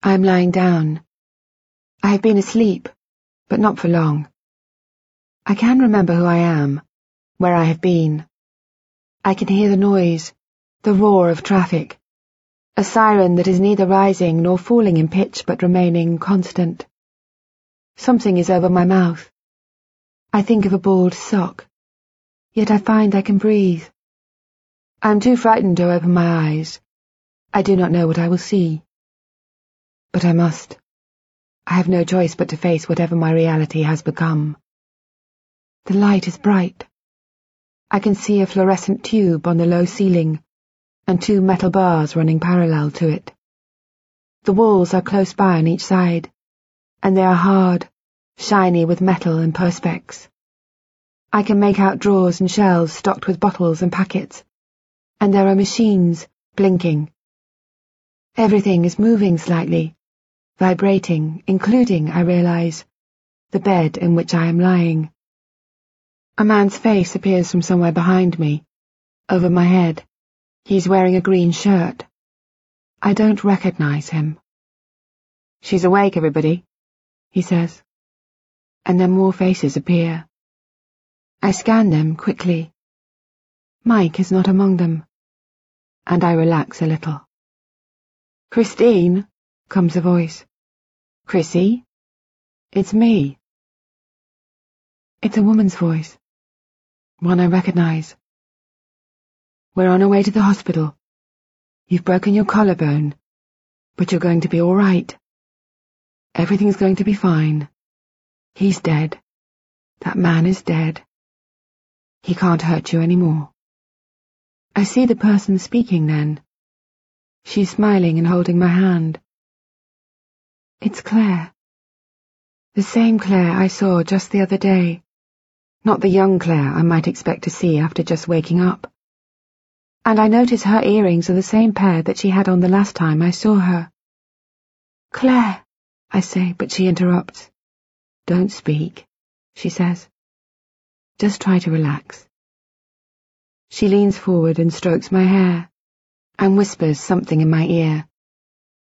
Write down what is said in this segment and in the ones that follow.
I am lying down. I have been asleep, but not for long. I can remember who I am, where I have been. I can hear the noise, the roar of traffic, a siren that is neither rising nor falling in pitch but remaining constant. Something is over my mouth. I think of a balled sock, yet I find I can breathe. I am too frightened to open my eyes. I do not know what I will see. But I must. I have no choice but to face whatever my reality has become. The light is bright. I can see a fluorescent tube on the low ceiling and two metal bars running parallel to it. The walls are close by on each side, and they are hard, shiny with metal and perspex. I can make out drawers and shelves stocked with bottles and packets, and there are machines blinking. Everything is moving slightly, vibrating, including, I realize, the bed in which I am lying. A man's face appears from somewhere behind me, over my head. He's wearing a green shirt. I don't recognize him. She's awake, everybody, he says. And then more faces appear. I scan them quickly. Mike is not among them. And I relax a little. Christine, comes a voice. Chrissy? It's me. It's a woman's voice one I recognize. We're on our way to the hospital. You've broken your collarbone, but you're going to be all right. Everything's going to be fine. He's dead. That man is dead. He can't hurt you anymore. I see the person speaking then. She's smiling and holding my hand. It's Claire. The same Claire I saw just the other day not the young Claire I might expect to see after just waking up. And I notice her earrings are the same pair that she had on the last time I saw her. Claire, I say, but she interrupts. Don't speak, she says. Just try to relax. She leans forward and strokes my hair, and whispers something in my ear,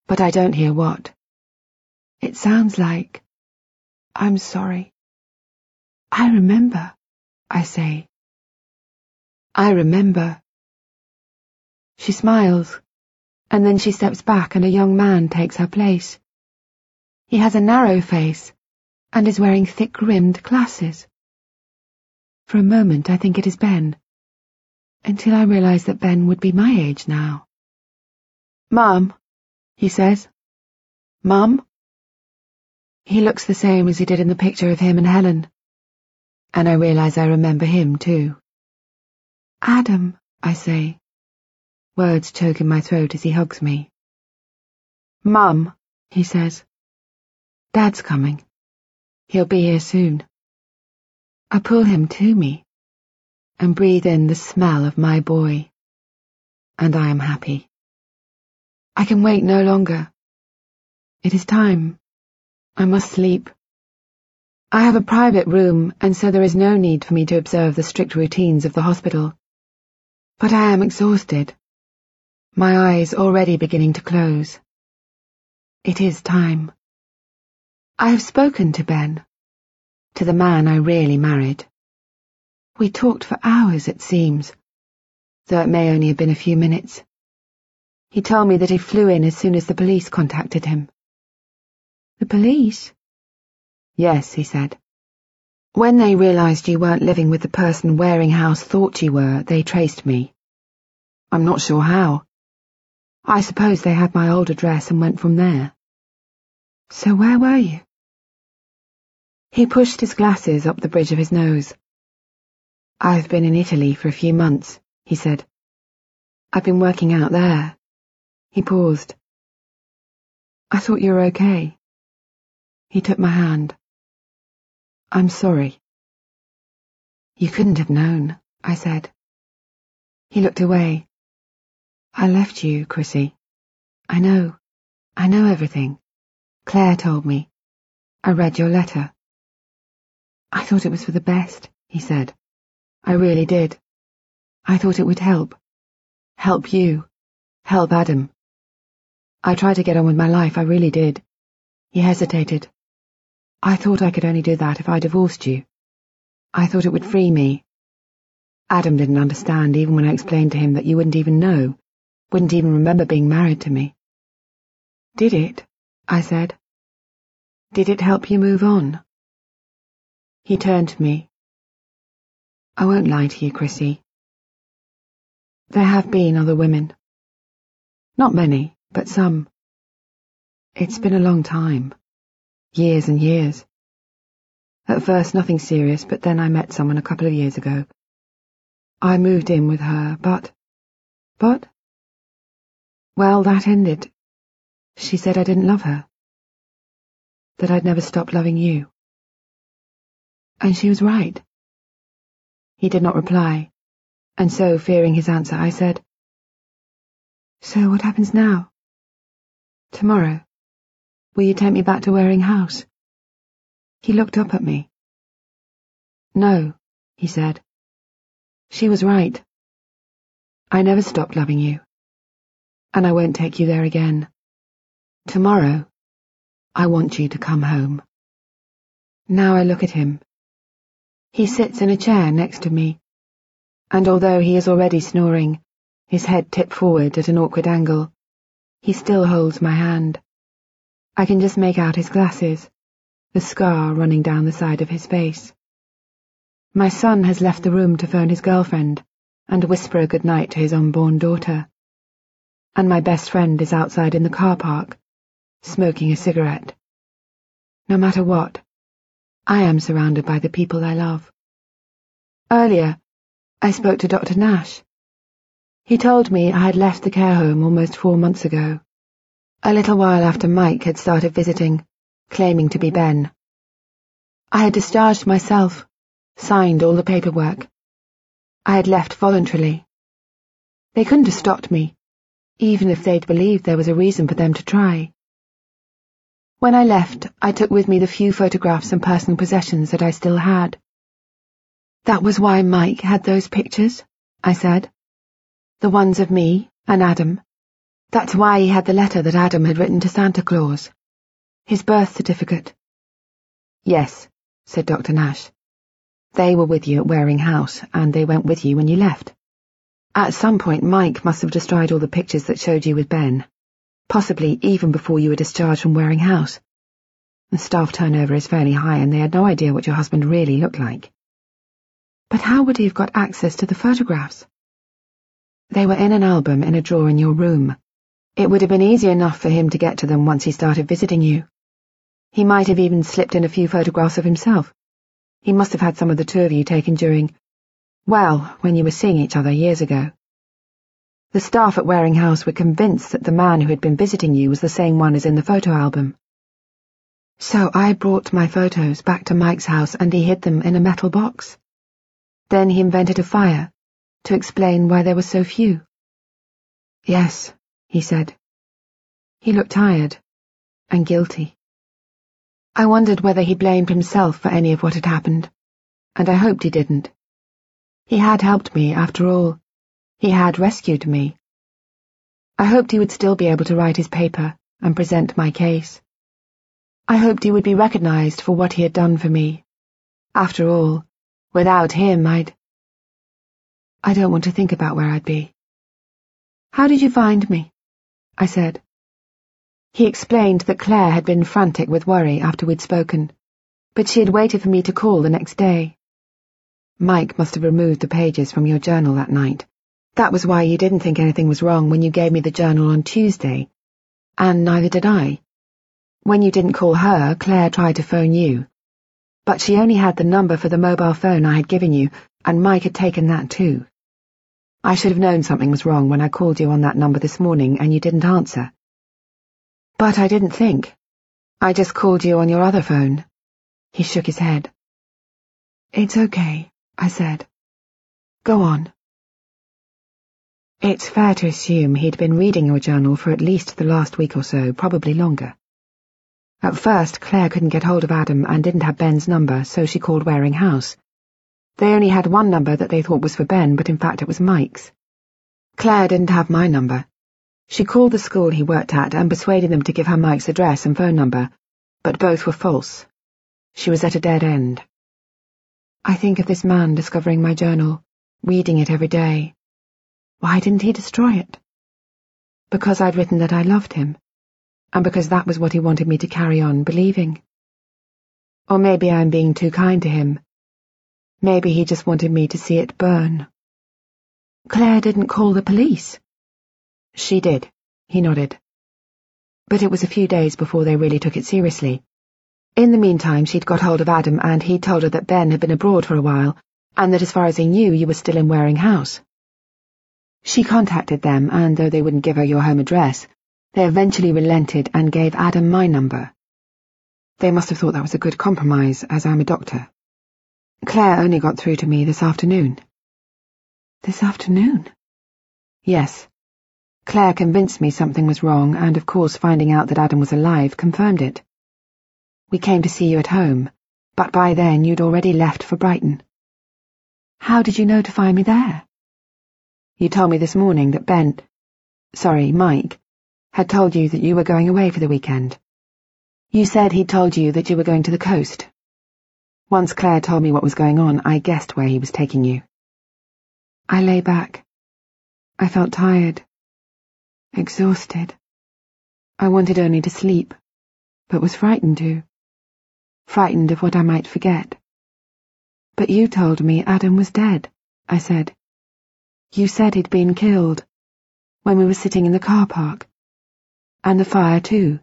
but I don't hear what. It sounds like, I'm sorry. I remember, I say. I remember. She smiles, and then she steps back and a young man takes her place. He has a narrow face and is wearing thick-rimmed glasses. For a moment I think it is Ben, until I realize that Ben would be my age now. Mum, he says. Mum? He looks the same as he did in the picture of him and Helen and I realize I remember him too. Adam, I say. Words choke in my throat as he hugs me. Mum, he says. Dad's coming. He'll be here soon. I pull him to me and breathe in the smell of my boy. And I am happy. I can wait no longer. It is time. I must sleep. I have a private room, and so there is no need for me to observe the strict routines of the hospital. But I am exhausted. My eyes already beginning to close. It is time. I have spoken to Ben, to the man I really married. We talked for hours, it seems, though it may only have been a few minutes. He told me that he flew in as soon as the police contacted him. The police? Yes, he said. When they realized you weren't living with the person Waring House thought you were, they traced me. I'm not sure how. I suppose they had my old address and went from there. So where were you? He pushed his glasses up the bridge of his nose. I've been in Italy for a few months, he said. I've been working out there. He paused. I thought you were okay. He took my hand. I'm sorry. You couldn't have known, I said. He looked away. I left you, Chrissy. I know. I know everything. Claire told me. I read your letter. I thought it was for the best, he said. I really did. I thought it would help. Help you. Help Adam. I tried to get on with my life, I really did. He hesitated. I thought I could only do that if I divorced you. I thought it would free me. Adam didn't understand even when I explained to him that you wouldn't even know, wouldn't even remember being married to me. Did it? I said. Did it help you move on? He turned to me. I won't lie to you, Chrissy. There have been other women. Not many, but some. It's been a long time. Years and years. At first nothing serious, but then I met someone a couple of years ago. I moved in with her, but... But? Well, that ended. She said I didn't love her. That I'd never stop loving you. And she was right. He did not reply, and so, fearing his answer, I said, So what happens now? Tomorrow. Will you take me back to Waring House? He looked up at me. No, he said. She was right. I never stopped loving you. And I won't take you there again. Tomorrow, I want you to come home. Now I look at him. He sits in a chair next to me, and although he is already snoring, his head tipped forward at an awkward angle, he still holds my hand. I can just make out his glasses, the scar running down the side of his face. My son has left the room to phone his girlfriend and whisper a good night to his unborn daughter. And my best friend is outside in the car park, smoking a cigarette. No matter what, I am surrounded by the people I love. Earlier, I spoke to Dr. Nash. He told me I had left the care home almost four months ago a little while after Mike had started visiting, claiming to be Ben. I had discharged myself, signed all the paperwork. I had left voluntarily. They couldn't have stopped me, even if they'd believed there was a reason for them to try. When I left, I took with me the few photographs and personal possessions that I still had. That was why Mike had those pictures, I said. The ones of me and Adam that's why he had the letter that Adam had written to Santa Claus. His birth certificate. Yes, said Dr. Nash. They were with you at Waring House, and they went with you when you left. At some point, Mike must have destroyed all the pictures that showed you with Ben, possibly even before you were discharged from Waring House. The staff turnover is fairly high, and they had no idea what your husband really looked like. But how would he have got access to the photographs? They were in an album in a drawer in your room. It would have been easy enough for him to get to them once he started visiting you. He might have even slipped in a few photographs of himself. He must have had some of the two of you taken during, well, when you were seeing each other years ago. The staff at Waring House were convinced that the man who had been visiting you was the same one as in the photo album. So I brought my photos back to Mike's house and he hid them in a metal box. Then he invented a fire to explain why there were so few. Yes, he said. He looked tired and guilty. I wondered whether he blamed himself for any of what had happened, and I hoped he didn't. He had helped me, after all. He had rescued me. I hoped he would still be able to write his paper and present my case. I hoped he would be recognized for what he had done for me. After all, without him, I'd... I don't want to think about where I'd be. How did you find me? I said. He explained that Claire had been frantic with worry after we'd spoken, but she had waited for me to call the next day. Mike must have removed the pages from your journal that night. That was why you didn't think anything was wrong when you gave me the journal on Tuesday, and neither did I. When you didn't call her, Claire tried to phone you, but she only had the number for the mobile phone I had given you, and Mike had taken that too. I should have known something was wrong when I called you on that number this morning and you didn't answer. But I didn't think. I just called you on your other phone. He shook his head. It's okay, I said. Go on. It's fair to assume he'd been reading your journal for at least the last week or so, probably longer. At first, Claire couldn't get hold of Adam and didn't have Ben's number, so she called Waring House. They only had one number that they thought was for Ben, but in fact it was Mike's. Claire didn't have my number. She called the school he worked at and persuaded them to give her Mike's address and phone number, but both were false. She was at a dead end. I think of this man discovering my journal, reading it every day. Why didn't he destroy it? Because I'd written that I loved him, and because that was what he wanted me to carry on believing. Or maybe I'm being too kind to him. Maybe he just wanted me to see it burn. Claire didn't call the police. She did, he nodded. But it was a few days before they really took it seriously. In the meantime, she'd got hold of Adam and he'd told her that Ben had been abroad for a while, and that as far as he knew, you were still in Waring House. She contacted them, and though they wouldn't give her your home address, they eventually relented and gave Adam my number. They must have thought that was a good compromise, as I'm a doctor. Claire only got through to me this afternoon. This afternoon? Yes. Claire convinced me something was wrong, and of course finding out that Adam was alive confirmed it. We came to see you at home, but by then you'd already left for Brighton. How did you know to find me there? You told me this morning that Ben, sorry, Mike, had told you that you were going away for the weekend. You said he'd told you that you were going to the coast. Once Claire told me what was going on, I guessed where he was taking you. I lay back. I felt tired exhausted. I wanted only to sleep, but was frightened too. Frightened of what I might forget. But you told me Adam was dead, I said. You said he'd been killed, when we were sitting in the car park. And the fire too.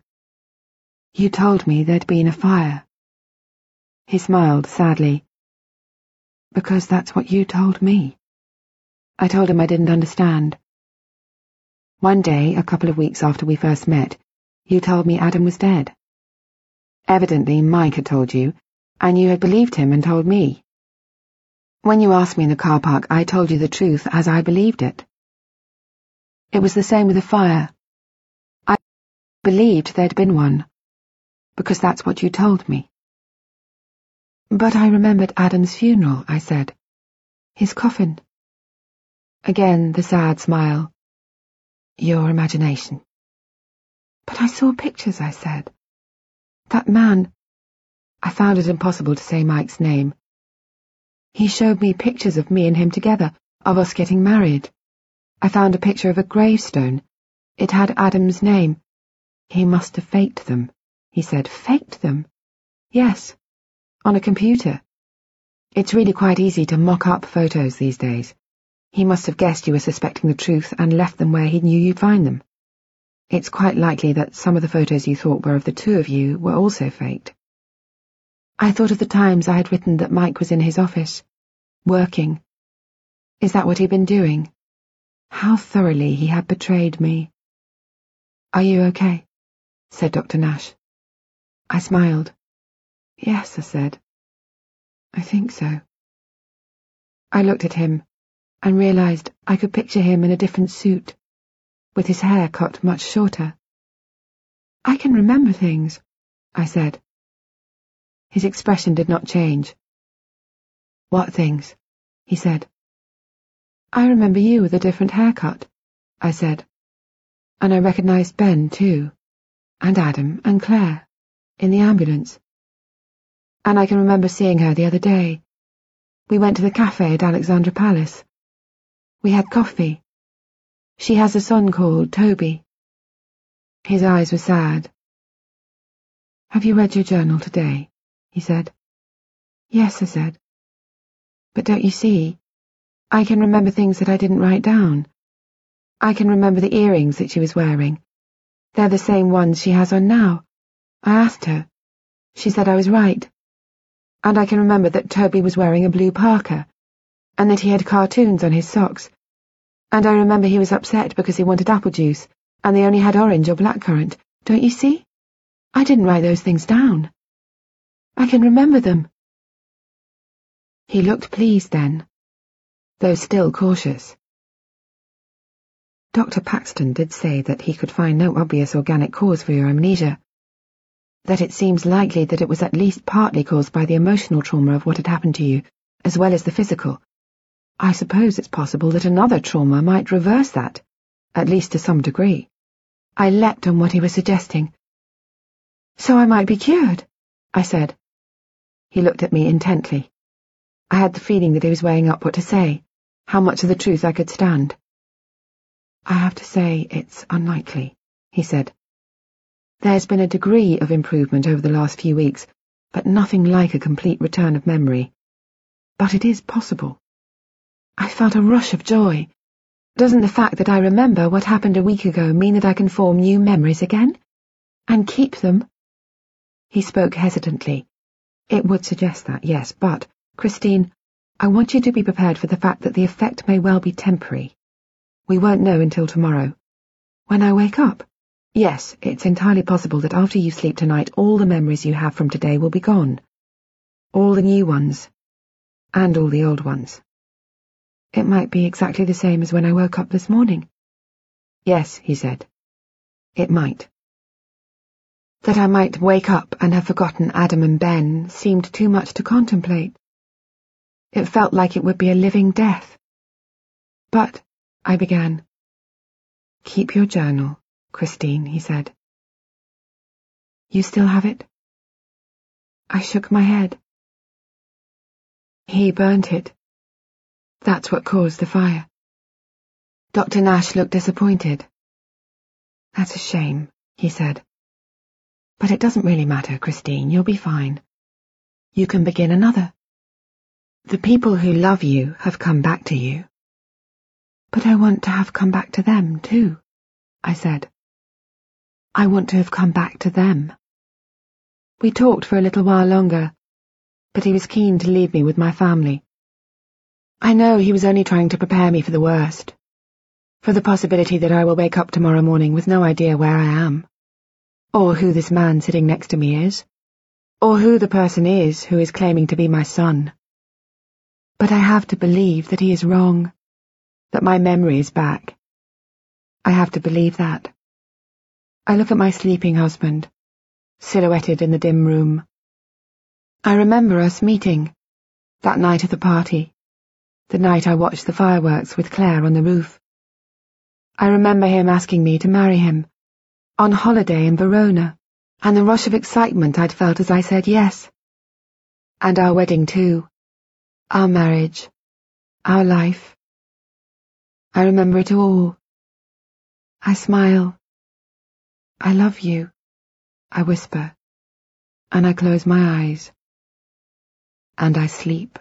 You told me there'd been a fire. He smiled sadly. Because that's what you told me. I told him I didn't understand. One day, a couple of weeks after we first met, you told me Adam was dead. Evidently, Mike had told you, and you had believed him and told me. When you asked me in the car park, I told you the truth as I believed it. It was the same with the fire. I believed there'd been one, because that's what you told me. But I remembered Adam's funeral, I said. His coffin. Again the sad smile. Your imagination. But I saw pictures, I said. That man... I found it impossible to say Mike's name. He showed me pictures of me and him together, of us getting married. I found a picture of a gravestone. It had Adam's name. He must have faked them, he said. Faked them? Yes, on a computer. It's really quite easy to mock up photos these days. He must have guessed you were suspecting the truth and left them where he knew you'd find them. It's quite likely that some of the photos you thought were of the two of you were also faked. I thought of the times I had written that Mike was in his office, working. Is that what he'd been doing? How thoroughly he had betrayed me. Are you okay? said Dr. Nash. I smiled. Yes, I said. I think so. I looked at him and realized I could picture him in a different suit, with his hair cut much shorter. I can remember things, I said. His expression did not change. What things? he said. I remember you with a different haircut, I said. And I recognized Ben, too, and Adam and Claire, in the ambulance. And I can remember seeing her the other day. We went to the cafe at Alexandra Palace. We had coffee. She has a son called Toby. His eyes were sad. Have you read your journal today? he said. Yes, I said. But don't you see? I can remember things that I didn't write down. I can remember the earrings that she was wearing. They're the same ones she has on now. I asked her. She said I was right. And I can remember that Toby was wearing a blue parka, and that he had cartoons on his socks. And I remember he was upset because he wanted apple juice, and they only had orange or blackcurrant. Don't you see? I didn't write those things down. I can remember them. He looked pleased then, though still cautious. Dr. Paxton did say that he could find no obvious organic cause for your amnesia, that it seems likely that it was at least partly caused by the emotional trauma of what had happened to you, as well as the physical. I suppose it's possible that another trauma might reverse that, at least to some degree. I leapt on what he was suggesting. So I might be cured, I said. He looked at me intently. I had the feeling that he was weighing up what to say, how much of the truth I could stand. I have to say it's unlikely, he said. There's been a degree of improvement over the last few weeks, but nothing like a complete return of memory. But it is possible. I felt a rush of joy. Doesn't the fact that I remember what happened a week ago mean that I can form new memories again? And keep them? He spoke hesitantly. It would suggest that, yes, but, Christine, I want you to be prepared for the fact that the effect may well be temporary. We won't know until tomorrow. When I wake up? Yes, it's entirely possible that after you sleep tonight all the memories you have from today will be gone. All the new ones. And all the old ones. It might be exactly the same as when I woke up this morning. Yes, he said. It might. That I might wake up and have forgotten Adam and Ben seemed too much to contemplate. It felt like it would be a living death. But, I began. Keep your journal, Christine, he said. You still have it? I shook my head. He burnt it. That's what caused the fire. Dr. Nash looked disappointed. That's a shame, he said. But it doesn't really matter, Christine. You'll be fine. You can begin another. The people who love you have come back to you. But I want to have come back to them, too, I said. I want to have come back to them. We talked for a little while longer, but he was keen to leave me with my family. I know he was only trying to prepare me for the worst, for the possibility that I will wake up tomorrow morning with no idea where I am, or who this man sitting next to me is, or who the person is who is claiming to be my son. But I have to believe that he is wrong, that my memory is back. I have to believe that. I look at my sleeping husband, silhouetted in the dim room. I remember us meeting, that night at the party, the night I watched the fireworks with Claire on the roof. I remember him asking me to marry him, on holiday in Verona, and the rush of excitement I'd felt as I said yes. And our wedding too, our marriage, our life. I remember it all. I smile. I love you, I whisper, and I close my eyes. And I sleep.